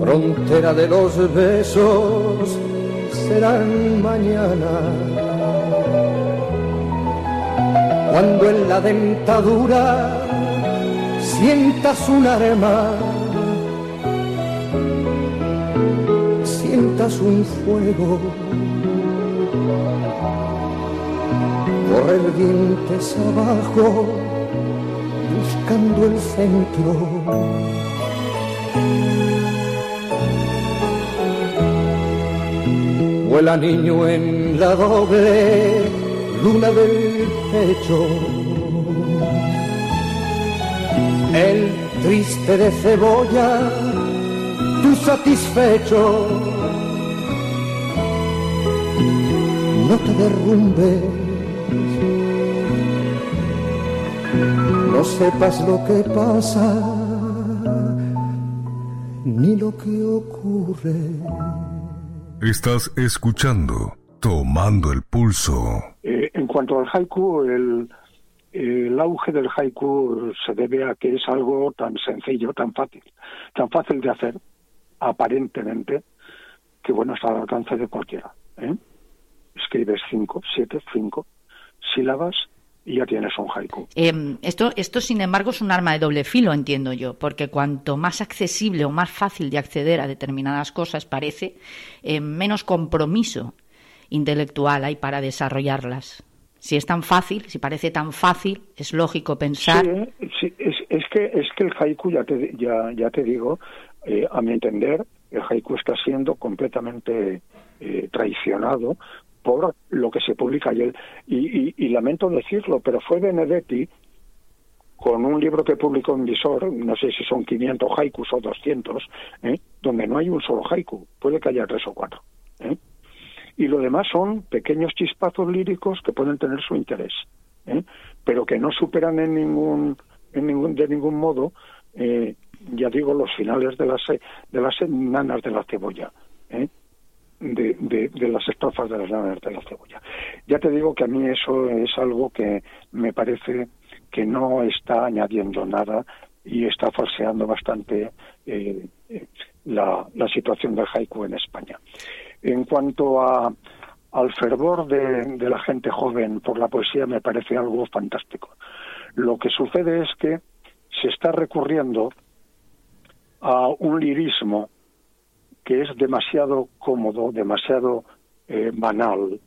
Frontera de los besos serán mañana cuando en la dentadura sientas un arma, sientas un fuego, correr dientes abajo buscando el centro. Vuela niño en la doble luna del pecho. El triste de cebolla, tú satisfecho. No te derrumbes, no sepas lo que pasa, ni lo que ocurre.
Estás escuchando Tomando el Pulso.
Eh, cuanto al haiku, el, auge del haiku se debe a que es algo tan sencillo, tan fácil, tan fácil de hacer, aparentemente, que bueno, está al alcance de cualquiera. ¿eh? Escribes cinco, siete, cinco sílabas y ya tienes un haiku.
Eh, esto, sin embargo, es un arma de doble filo, entiendo yo, porque cuanto más accesible o más fácil de acceder a determinadas cosas parece, eh, menos compromiso intelectual hay para desarrollarlas. Si es tan fácil, si parece tan fácil, es lógico pensar.
Sí, sí es, es, que es que el haiku ya te ya, ya te digo, eh, a mi entender, el haiku está siendo completamente eh, traicionado por lo que se publica y, el, y, y, y, lamento decirlo, pero fue Benedetti con un libro que publicó en Visor, no sé si son 500 haikus o 200, ¿eh? donde no hay un solo haiku, puede que haya tres o cuatro. ¿eh? Y lo demás son pequeños chispazos líricos que pueden tener su interés, ¿eh? pero que no superan en ningún, en ningún de ningún modo, eh, ya digo, los finales de las de las nanas de la cebolla, ¿eh? de, de, de, las estrofas de las nanas de la cebolla. Ya te digo que a mí eso es algo que me parece que no está añadiendo nada y está falseando bastante eh, la, la situación del haiku en España. En cuanto a, al fervor de, la gente joven por la poesía, me parece algo fantástico. Lo que sucede es que se está recurriendo a un lirismo que es demasiado cómodo, demasiado eh, banal,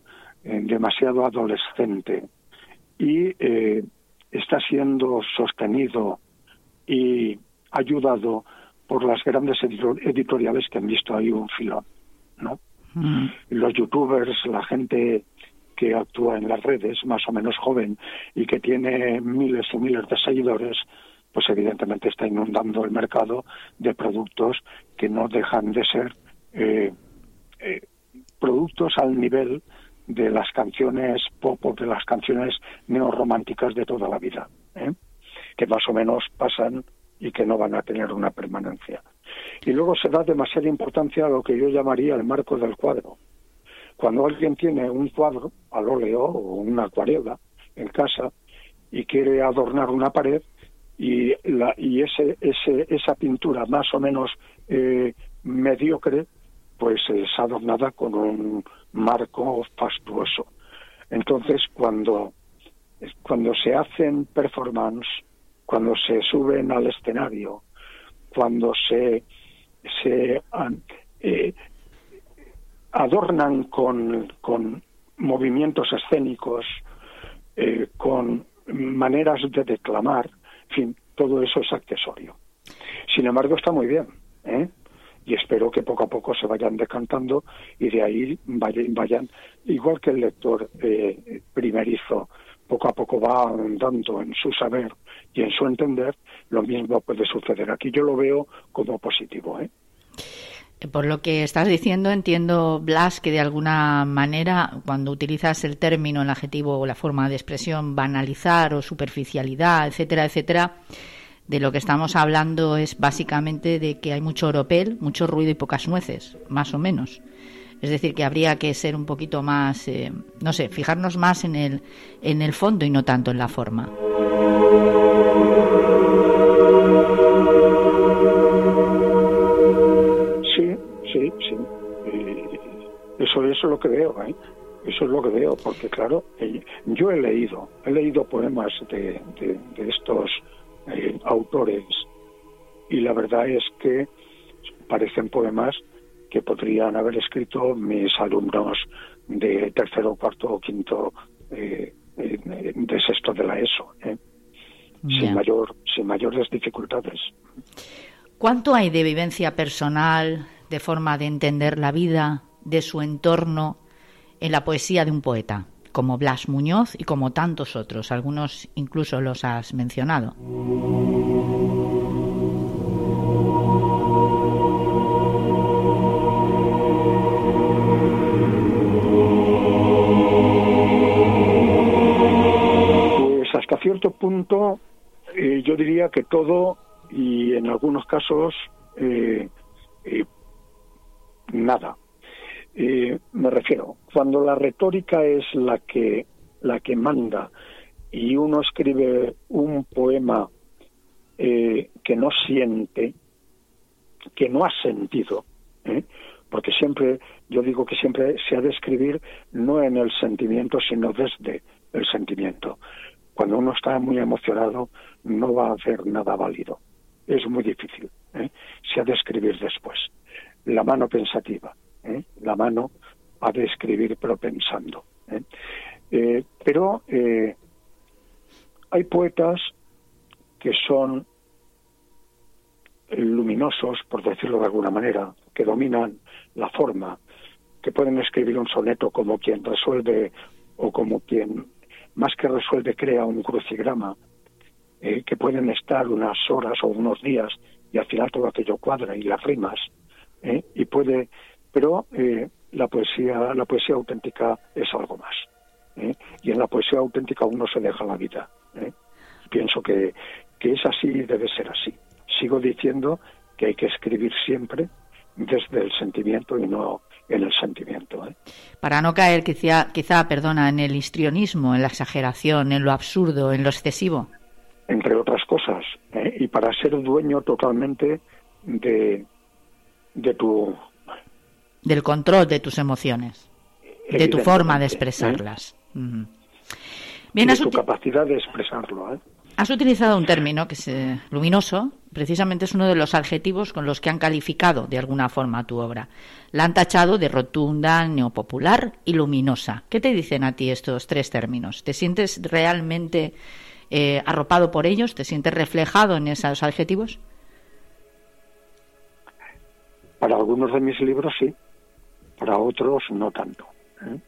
eh, demasiado adolescente y eh, está siendo sostenido y ayudado por las grandes editoriales que han visto ahí un filón, ¿no? Mm. Los youtubers, la gente que actúa en las redes, más o menos joven, y que tiene miles y miles de seguidores, pues evidentemente está inundando el mercado de productos que no dejan de ser eh, eh, productos al nivel de las canciones pop o de las canciones neorrománticas de toda la vida, ¿eh? que más o menos pasan y que no van a tener una permanencia. Y luego se da demasiada importancia a lo que yo llamaría el marco del cuadro. Cuando alguien tiene un cuadro al óleo o una acuarela en casa y quiere adornar una pared y, la, y ese, ese, esa pintura más o menos eh, mediocre pues es adornada con un marco fastuoso. Entonces, cuando, cuando se hacen performance, cuando se suben al escenario, cuando se, se eh, adornan con, con, movimientos escénicos, eh, con maneras de declamar, en fin, todo eso es accesorio. Sin embargo, está muy bien, ¿eh? y espero que poco a poco se vayan decantando y de ahí vayan, vayan igual que el lector eh, primerizo, poco a poco va andando en su saber y en su entender, lo mismo puede suceder. Aquí yo lo veo como positivo. ¿eh?
Por lo que estás diciendo, entiendo, Blas, que de alguna manera, cuando utilizas el término, el adjetivo o la forma de expresión banalizar o superficialidad, etcétera, etcétera, de lo que estamos hablando es básicamente de que hay mucho oropel, mucho ruido y pocas nueces, más o menos. Es decir, que habría que ser un poquito más, eh, no sé, fijarnos más en el, en el fondo y no tanto en la forma.
Sí, sí, sí. Eh, eso, eso es lo que veo, ¿eh? Eso es lo que veo, porque claro, eh, yo he leído, he leído poemas de, de, de estos autores y la verdad es que parecen poemas que podrían haber escrito mis alumnos de tercero, cuarto o quinto eh, de sexto de la ESO, ¿eh? sin, mayor, sin mayores dificultades.
¿Cuánto hay de vivencia personal, de forma de entender la vida, de su entorno, en la poesía de un poeta, como Blas Muñoz y como tantos otros? Algunos incluso los has mencionado.
Cierto punto, eh, yo diría que todo y en algunos casos eh, eh, nada. me refiero, cuando la retórica es la que la que manda y uno escribe un poema que no siente, que no ha sentido, porque siempre, yo digo que siempre se ha de escribir no en el sentimiento, sino desde el sentimiento. Cuando uno está muy emocionado no va a hacer nada válido. Es muy difícil. ¿eh? Se ha de escribir después. La mano pensativa. ¿eh? La mano ha de escribir pero pensando. ¿eh? eh pero eh, hay poetas que son luminosos, por decirlo de alguna manera, que dominan la forma, que pueden escribir un soneto como quien resuelve o como quien más que resuelve, crea un crucigrama eh, que pueden estar unas horas o unos días y al final todo aquello cuadra y las rimas eh, y puede, pero eh, la poesía, la poesía auténtica es algo más y en la poesía auténtica uno se deja la vida. Pienso que, que es así y debe ser así. Sigo diciendo que hay que escribir siempre desde el sentimiento y no en el sentimiento. ¿eh?
Para no caer quizá, quizá, perdona, en el histrionismo, en la exageración, en lo absurdo, en lo excesivo.
Entre otras cosas, ¿eh? y para ser dueño totalmente de, de tu...
Del control de tus emociones, de tu forma de ¿eh? expresarlas.
Bien, de tu capacidad de expresarlo. ¿eh?
Has utilizado un término que es eh, luminoso, precisamente es uno de los adjetivos con los que han calificado de alguna forma tu obra. La han tachado de rotunda, neopopular y luminosa. ¿Qué te dicen a ti estos tres términos? ¿Te sientes realmente eh, arropado por ellos? ¿Te sientes reflejado en esos adjetivos?
Para algunos de mis libros sí, para otros no tanto. ¿eh?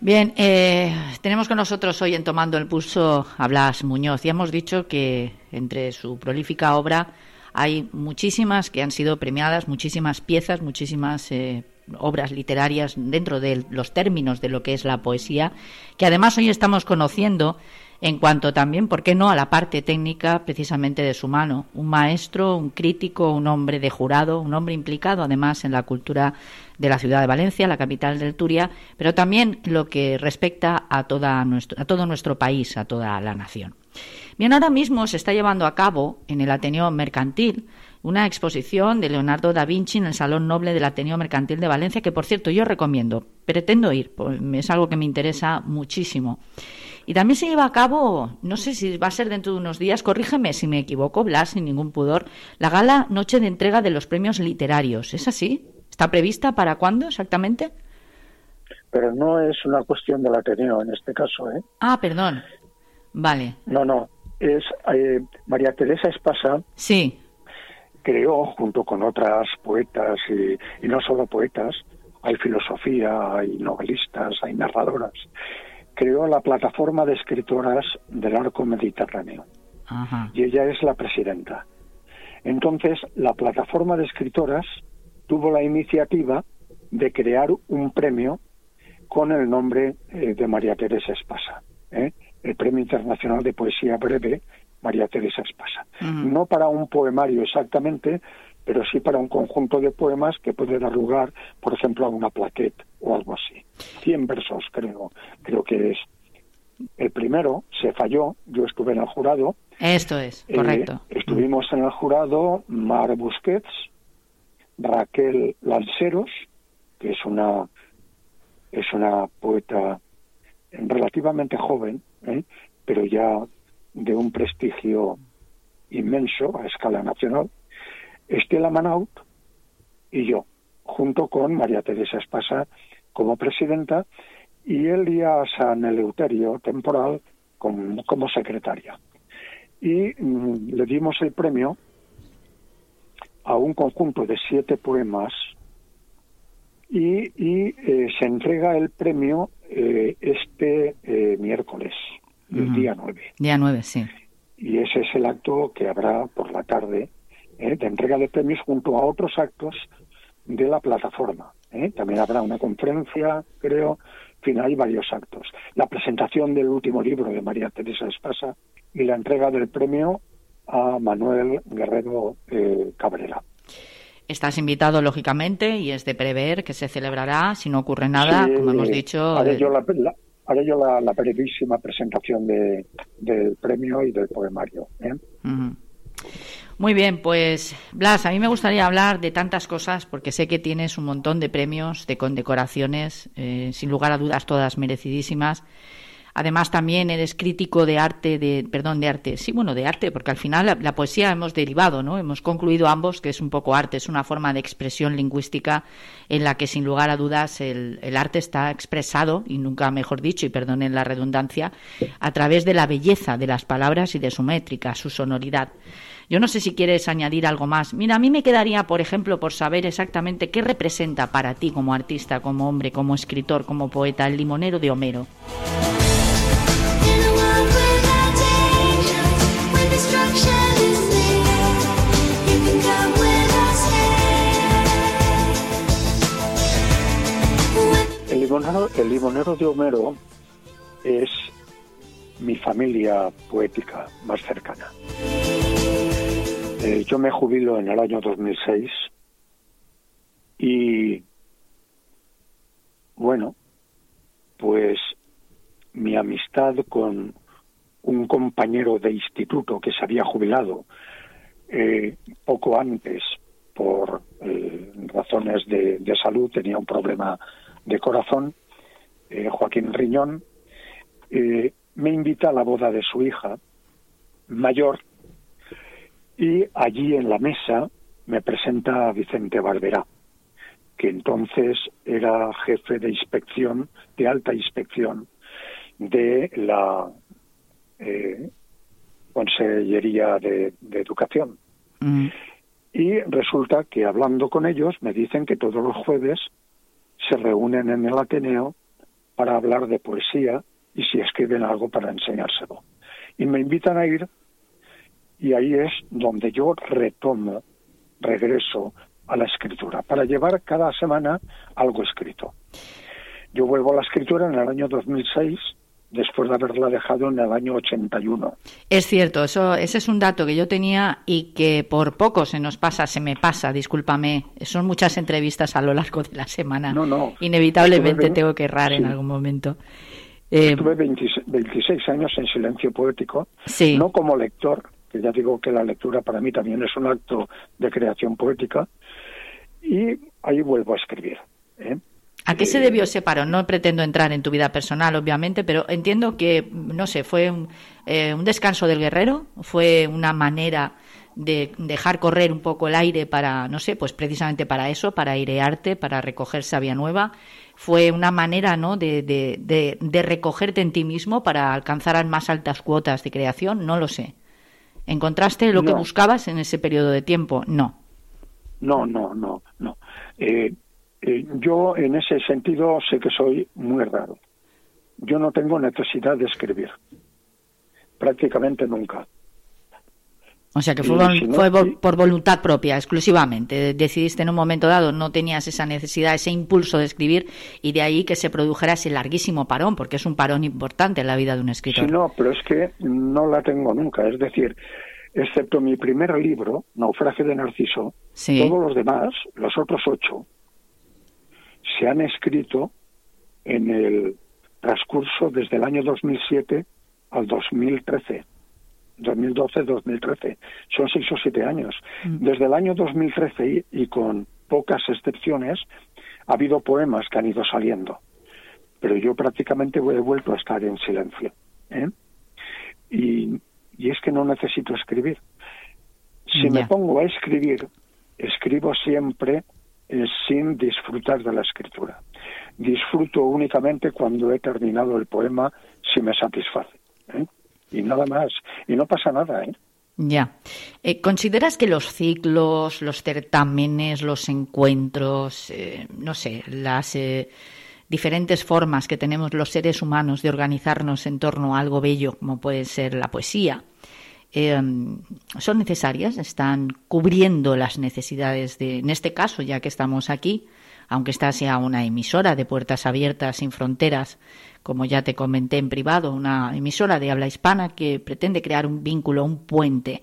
Bien, eh, tenemos con nosotros hoy en Tomando el Pulso a Blas Muñoz y hemos dicho que entre su prolífica obra hay muchísimas que han sido premiadas, muchísimas piezas, muchísimas eh, obras literarias dentro de los términos de lo que es la poesía, que además hoy estamos conociendo en cuanto también, ¿por qué no?, a la parte técnica precisamente de su mano. Un maestro, un crítico, un hombre de jurado, un hombre implicado además en la cultura de la ciudad de Valencia, la capital del Turia, pero también lo que respecta a, toda nuestro, a todo nuestro país, a toda la nación. Bien, ahora mismo se está llevando a cabo en el Ateneo Mercantil una exposición de Leonardo da Vinci en el Salón Noble del Ateneo Mercantil de Valencia, que por cierto yo recomiendo, pretendo ir, pues, es algo que me interesa muchísimo. Y también se lleva a cabo, no sé si va a ser dentro de unos días, corrígeme si me equivoco, Blas, sin ningún pudor, la gala Noche de Entrega de los Premios Literarios. ¿Es así? ¿Está prevista para cuándo exactamente?
Pero no es una cuestión del Ateneo en este caso, ¿eh?
Ah, perdón. Vale.
No, no. Es eh, María Teresa Espasa.
Sí.
Creó, junto con otras poetas, y, y no solo poetas, hay filosofía, hay novelistas, hay narradoras, creó la plataforma de escritoras del arco mediterráneo. Y ella es la presidenta. Entonces, la plataforma de escritoras tuvo la iniciativa de crear un premio con el nombre eh, de María Teresa Espasa, ¿eh? el Premio Internacional de Poesía Breve María Teresa Espasa. No para un poemario exactamente, pero sí para un conjunto de poemas que puede dar lugar, por ejemplo, a una plaqueta o algo así. Cien versos, creo, creo que es. El primero se falló, yo estuve en el jurado.
Esto es, eh, correcto.
estuvimos en el jurado Mar Busquets, Raquel Lanceros, que es una es una poeta relativamente joven, ¿eh? pero ya de un prestigio inmenso a escala nacional, Estela Manaut y yo, junto con María Teresa Espasa como presidenta y Elia San Eleuterio, temporal, como, como secretaria. Y mm, le dimos el premio a un conjunto de siete poemas y, y eh, se entrega el premio eh, este eh, miércoles, el día 9.
Día 9, sí.
Y ese es el acto que habrá por la tarde de entrega de premios junto a otros actos de la plataforma. También habrá una conferencia, creo, en fin, hay varios actos. La presentación del último libro de María Teresa Espasa y la entrega del premio a Manuel Guerrero Cabrera.
Estás invitado, lógicamente, y es de prever que se celebrará, si no ocurre nada, como hemos dicho.
Haré yo la, haré yo la, brevísima presentación de, del premio y del poemario. ¿eh?
Muy bien, pues Blas, a mí me gustaría hablar de tantas cosas porque sé que tienes un montón de premios, de condecoraciones, eh, sin lugar a dudas todas merecidísimas. Además, también eres crítico de arte, de, perdón, de arte, sí, bueno, de arte, porque al final la, poesía hemos derivado, ¿no? Hemos concluido ambos que es un poco arte, es una forma de expresión lingüística en la que, sin lugar a dudas, el, arte está expresado, y nunca mejor dicho, y perdonen la redundancia, a través de la belleza de las palabras y de su métrica, su sonoridad. Yo no sé si quieres añadir algo más. Mira, a mí me quedaría, por ejemplo, por saber exactamente qué representa para ti como artista, como hombre, como escritor, como poeta, el limonero de Homero.
El limonero, de Homero es mi familia poética más cercana. Eh, yo me jubilo en el año 2006 y bueno, pues mi amistad con un compañero de instituto que se había jubilado eh, poco antes por eh, razones de, salud, tenía un problema de corazón, eh, Joaquín Riñón, me invita a la boda de su hija mayor y allí en la mesa me presenta a Vicente Barberá, que entonces era jefe de inspección, de alta inspección de la eh, Consellería de, Educación. Mm. Y resulta que hablando con ellos me dicen que todos los jueves se reúnen en el Ateneo para hablar de poesía y si escriben algo para enseñárselo. Y me invitan a ir y ahí es donde yo retomo, regreso a la escritura, para llevar cada semana algo escrito. Yo vuelvo a la escritura en el año 2006 después de haberla dejado en el año 81.
Es cierto, eso, ese es un dato que yo tenía y que por poco se nos pasa, se me pasa, discúlpame. Son muchas entrevistas a lo largo de la semana.
No, no.
Inevitablemente tengo que errar en algún momento.
Eh, Estuve 26, años en silencio poético, no como lector, que ya digo que la lectura para mí también es un acto de creación poética, y ahí vuelvo a escribir. ¿eh?
¿A qué se debió ese paro? No pretendo entrar en tu vida personal, obviamente, pero entiendo que, no sé, fue un, eh, descanso del guerrero, fue una manera de dejar correr un poco el aire para, no sé, pues precisamente para eso, para airearte, para recoger sabia nueva. Fue una manera, ¿no?, de, de, de, recogerte en ti mismo para alcanzar más altas cuotas de creación, no lo sé. ¿Encontraste lo que buscabas en ese periodo de tiempo? No.
No, no, no, no. Eh, eh, yo en ese sentido sé que soy muy raro. Yo no tengo necesidad de escribir, prácticamente nunca.
O sea que fue, por voluntad propia, exclusivamente. Decidiste en un momento dado, no tenías esa necesidad, ese impulso de escribir, y de ahí que se produjera ese larguísimo parón, porque es un parón importante en la vida de un escritor.
Sí, no, pero es que no la tengo nunca. Es decir, excepto mi primer libro, Naufragio de Narciso, todos los demás, los otros ocho, se han escrito en el transcurso desde el año 2007 al 2013. 2012-2013. Son seis o siete años. Mm. Desde el año 2013 y, con pocas excepciones ha habido poemas que han ido saliendo, pero yo prácticamente he vuelto a estar en silencio. ¿eh? Y, es que no necesito escribir. Si me pongo a escribir, escribo siempre sin disfrutar de la escritura. Disfruto únicamente cuando he terminado el poema si me satisface. ¿eh? Y nada más. Y no pasa nada. ¿eh?
Ya. Eh, ¿Consideras que los ciclos, los certámenes, los encuentros, no sé, las diferentes formas que tenemos los seres humanos de organizarnos en torno a algo bello, como puede ser la poesía, Em, son necesarias, están cubriendo las necesidades de, en este caso, ya que estamos aquí, aunque esta sea una emisora de puertas abiertas sin fronteras, como ya te comenté en privado, una emisora de habla hispana que pretende crear un vínculo, un puente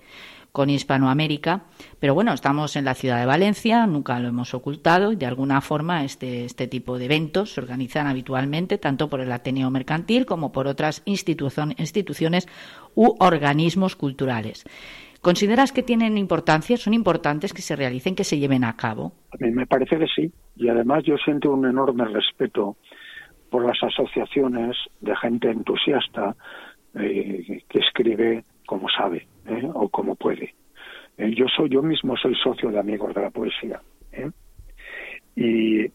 con Hispanoamérica. Pero bueno, estamos en la ciudad de Valencia, nunca lo hemos ocultado y de alguna forma este, este tipo de eventos se organizan habitualmente tanto por el Ateneo Mercantil como por otras instituciones u organismos culturales. ¿Consideras que tienen importancia, son importantes que se realicen, que se lleven a cabo?
A mí me parece que sí. Y además yo siento un enorme respeto por las asociaciones de gente entusiasta eh, que escribe como sabe ¿eh? o como puede. Eh, yo soy yo mismo soy socio de Amigos de la Poesía ¿eh? y,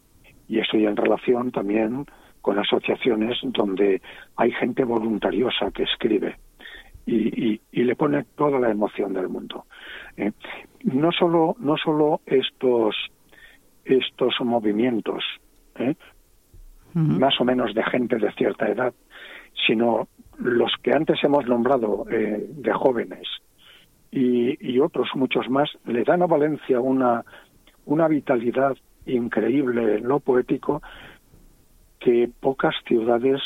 y estoy en relación también con asociaciones donde hay gente voluntariosa que escribe y, y, le pone toda la emoción del mundo. No solo no solo estos estos movimientos más o menos de gente de cierta edad, sino los que antes hemos nombrado eh, de jóvenes y, otros muchos más le dan a Valencia una, una vitalidad increíble en lo poético que pocas ciudades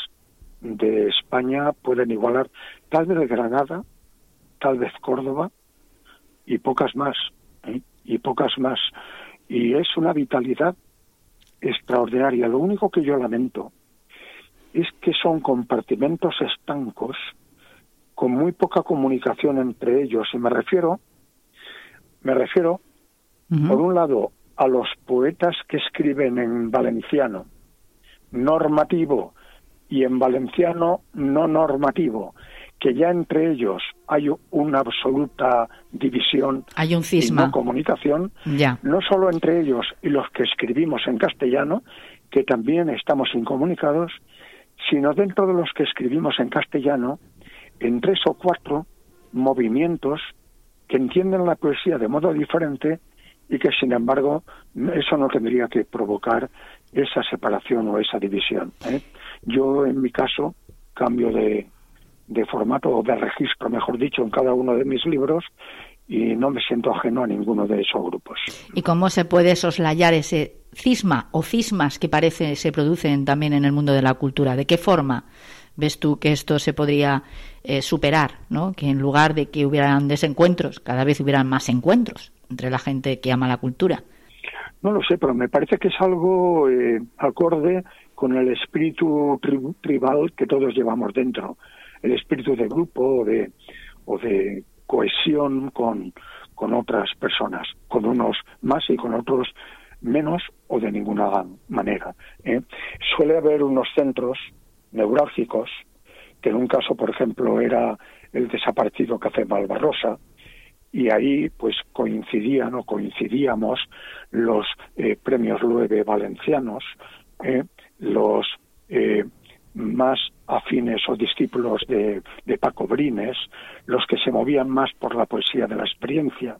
de España pueden igualar, tal vez Granada, tal vez Córdoba y pocas más, ¿eh? y pocas más. Y es una vitalidad extraordinaria. Lo único que yo lamento es que son compartimentos estancos con muy poca comunicación entre ellos. Y me refiero me refiero por un lado a los poetas que escriben en valenciano normativo y en valenciano no normativo que ya entre ellos hay una absoluta división
hay un cisma.
no comunicación
ya.
no solo entre ellos y los que escribimos en castellano que también estamos incomunicados sino dentro de los que escribimos en castellano, en tres o cuatro movimientos que entienden la poesía de modo diferente y que, sin embargo, eso no tendría que provocar esa separación o esa división. ¿eh? Yo, en mi caso, cambio de, de formato o de registro, mejor dicho, en cada uno de mis libros y no me siento ajeno a ninguno de esos grupos.
¿Y cómo se puede soslayar ese cisma o cismas que parece se producen también en el mundo de la cultura? ¿De qué forma ves tú que esto se podría eh, superar? ¿no? Que en lugar de que hubieran desencuentros, cada vez hubieran más encuentros entre la gente que ama la cultura.
No lo sé, pero me parece que es algo eh, acorde con el espíritu tribal que todos llevamos dentro, el espíritu de grupo de, o de cohesión con, con otras personas, con unos más y con otros menos o de ninguna manera. ¿eh? Suele haber unos centros neurálgicos, que en un caso, por ejemplo, era el desaparecido Café Malvarrosa, y ahí pues coincidían o coincidíamos los eh, premios Lueve valencianos, ¿eh? los más afines o discípulos de, Paco Brines, los que se movían más por la poesía de la experiencia.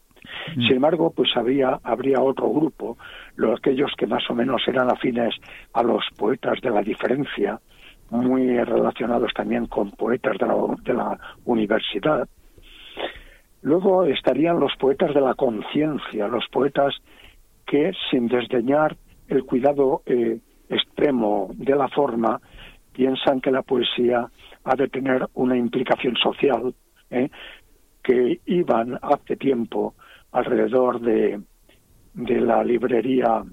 Mm. Sin embargo, pues habría, habría otro grupo, los, aquellos que más o menos eran afines a los poetas de la diferencia, muy relacionados también con poetas de la, de la universidad. Luego estarían los poetas de la conciencia, los poetas que, sin desdeñar el cuidado eh, extremo de la forma, piensan que la poesía ha de tener una implicación social, ¿eh? que iban hace tiempo alrededor de, de la librería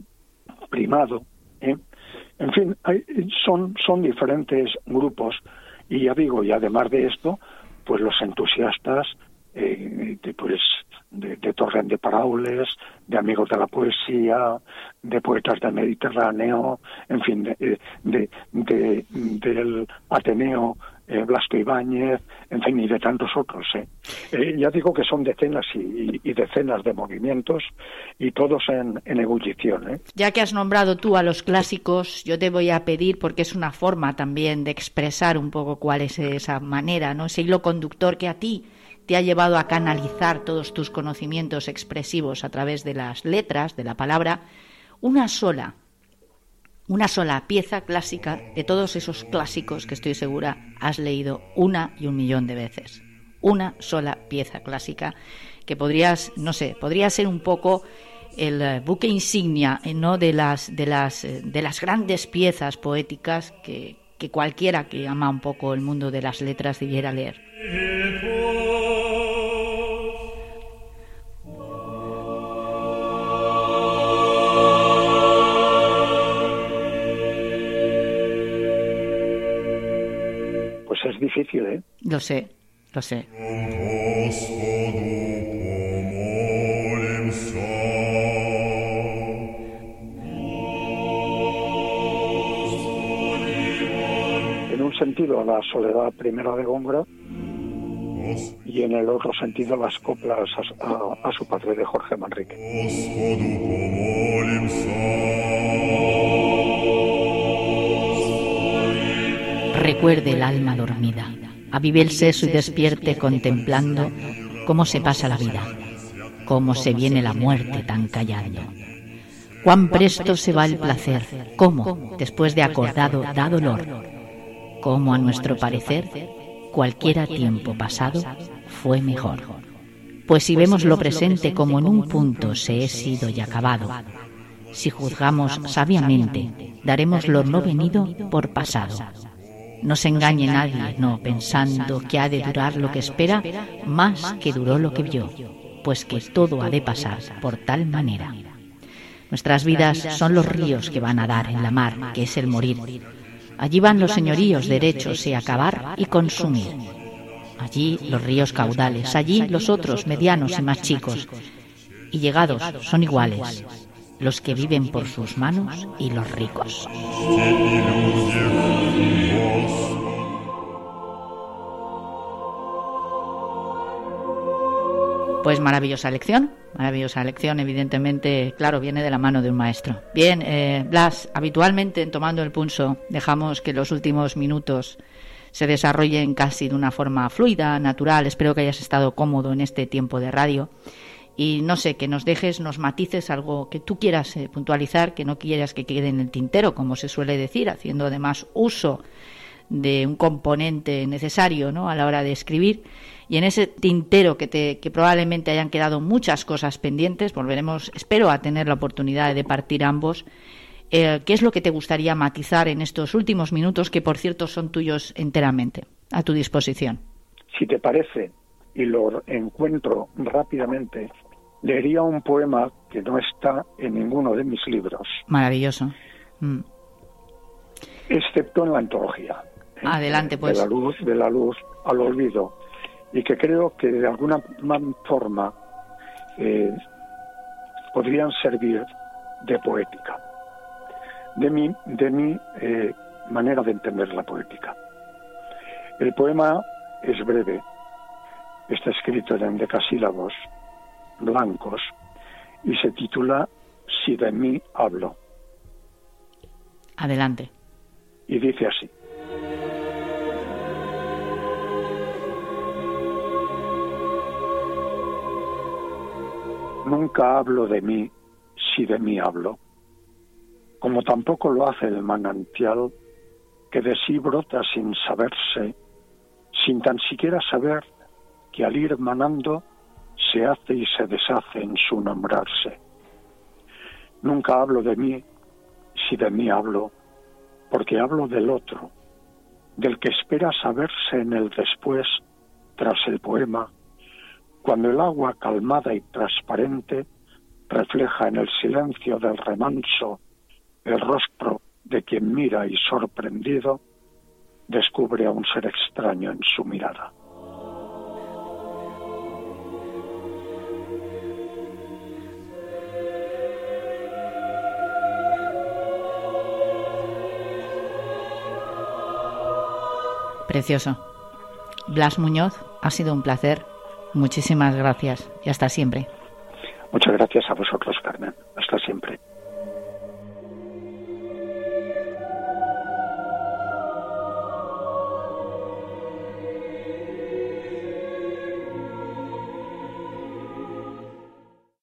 primado. ¿eh? En fin, son, son diferentes grupos y ya digo, y además de esto, pues los entusiastas eh, pues, de, de Torrent de Paraules, de Amigos de la Poesía, de Poetas del Mediterráneo, en fin, de, de, del Ateneo eh, Blasco Ibáñez, en fin, y de tantos otros. ¿eh? Eh, ya digo que son decenas y, decenas de movimientos y todos en, en ebullición. ¿eh?
Ya que has nombrado tú a los clásicos, yo te voy a pedir, porque es una forma también de expresar un poco cuál es esa manera, ¿no? ese hilo conductor que a ti te ha llevado a canalizar todos tus conocimientos expresivos a través de las letras, de la palabra, una sola una sola pieza clásica de todos esos clásicos que estoy segura has leído una y un millón de veces. Una sola pieza clásica que podrías, no sé, podría ser un poco el eh, buque insignia eh, ¿no? de, las, de, las, eh, de las grandes piezas poéticas que, que cualquiera que ama un poco el mundo de las letras debiera leer.
es difícil, ¿eh?
Lo sé, lo sé.
Sentido la soledad primera de Góngora y en el otro sentido las coplas a, a su padre de Jorge Manrique.
recuerde el alma dormida, avive el seso y despierte contemplando cómo se pasa la vida, cómo se viene la muerte tan callando. Cuán presto se va el placer, cómo, después de acordado, da dolor, cómo a nuestro parecer, cualquiera tiempo pasado fue mejor. Pues si vemos lo presente como en un punto se es sido y acabado, si juzgamos sabiamente, daremos lo no venido por pasado. no se engañe nadie, no, pensando que ha de durar lo que espera más que duró lo que vio, pues que todo ha de pasar por tal manera. Nuestras vidas son los ríos que van a dar en la mar, que es el morir. Allí van los señoríos derechos y acabar y consumir. Allí los ríos caudales, allí los otros medianos y más chicos. Y llegados son iguales, los que viven por sus manos y los ricos. Pues maravillosa lección, maravillosa lección, evidentemente, claro, viene de la mano de un maestro. Bien, eh, Blas, habitualmente en Tomando el Pulso dejamos que los últimos minutos se desarrollen casi de una forma fluida, natural. Espero que hayas estado cómodo en este tiempo de radio. Y no sé, que nos dejes, nos matices algo que tú quieras eh, puntualizar, que no quieras que quede en el tintero, como se suele decir, haciendo además uso de un componente necesario ¿no? a la hora de escribir y en ese tintero que, te, que probablemente hayan quedado muchas cosas pendientes, volveremos, espero, a tener la oportunidad de partir ambos. Eh, ¿Qué es lo que te gustaría matizar en estos últimos minutos, que por cierto son tuyos enteramente, a tu disposición?
Si te parece, y lo encuentro rápidamente, leería un poema que no está en ninguno de mis libros.
Maravilloso. Mm.
Excepto en la antología.
¿eh? Adelante, pues.
De la luz, de la luz al olvido y que creo que de alguna forma eh, podrían servir de poética, de mi, de mi eh, manera de entender la poética. El poema es breve, está escrito en decasílabos blancos y se titula Si de mí hablo.
Adelante.
Y dice así. Nunca hablo de mí si de mí hablo, como tampoco lo hace el manantial que de sí brota sin saberse, sin tan siquiera saber que al ir manando se hace y se deshace en su nombrarse. Nunca hablo de mí si de mí hablo, porque hablo del otro, del que espera saberse en el después tras el poema cuando el agua calmada y transparente refleja en el silencio del remanso el rostro de quien mira y sorprendido descubre a un ser extraño en su mirada.
Precioso. Blas Muñoz, ha sido un placer. Muchísimas gracias y hasta siempre.
Muchas gracias a vosotros, Carmen. Hasta siempre.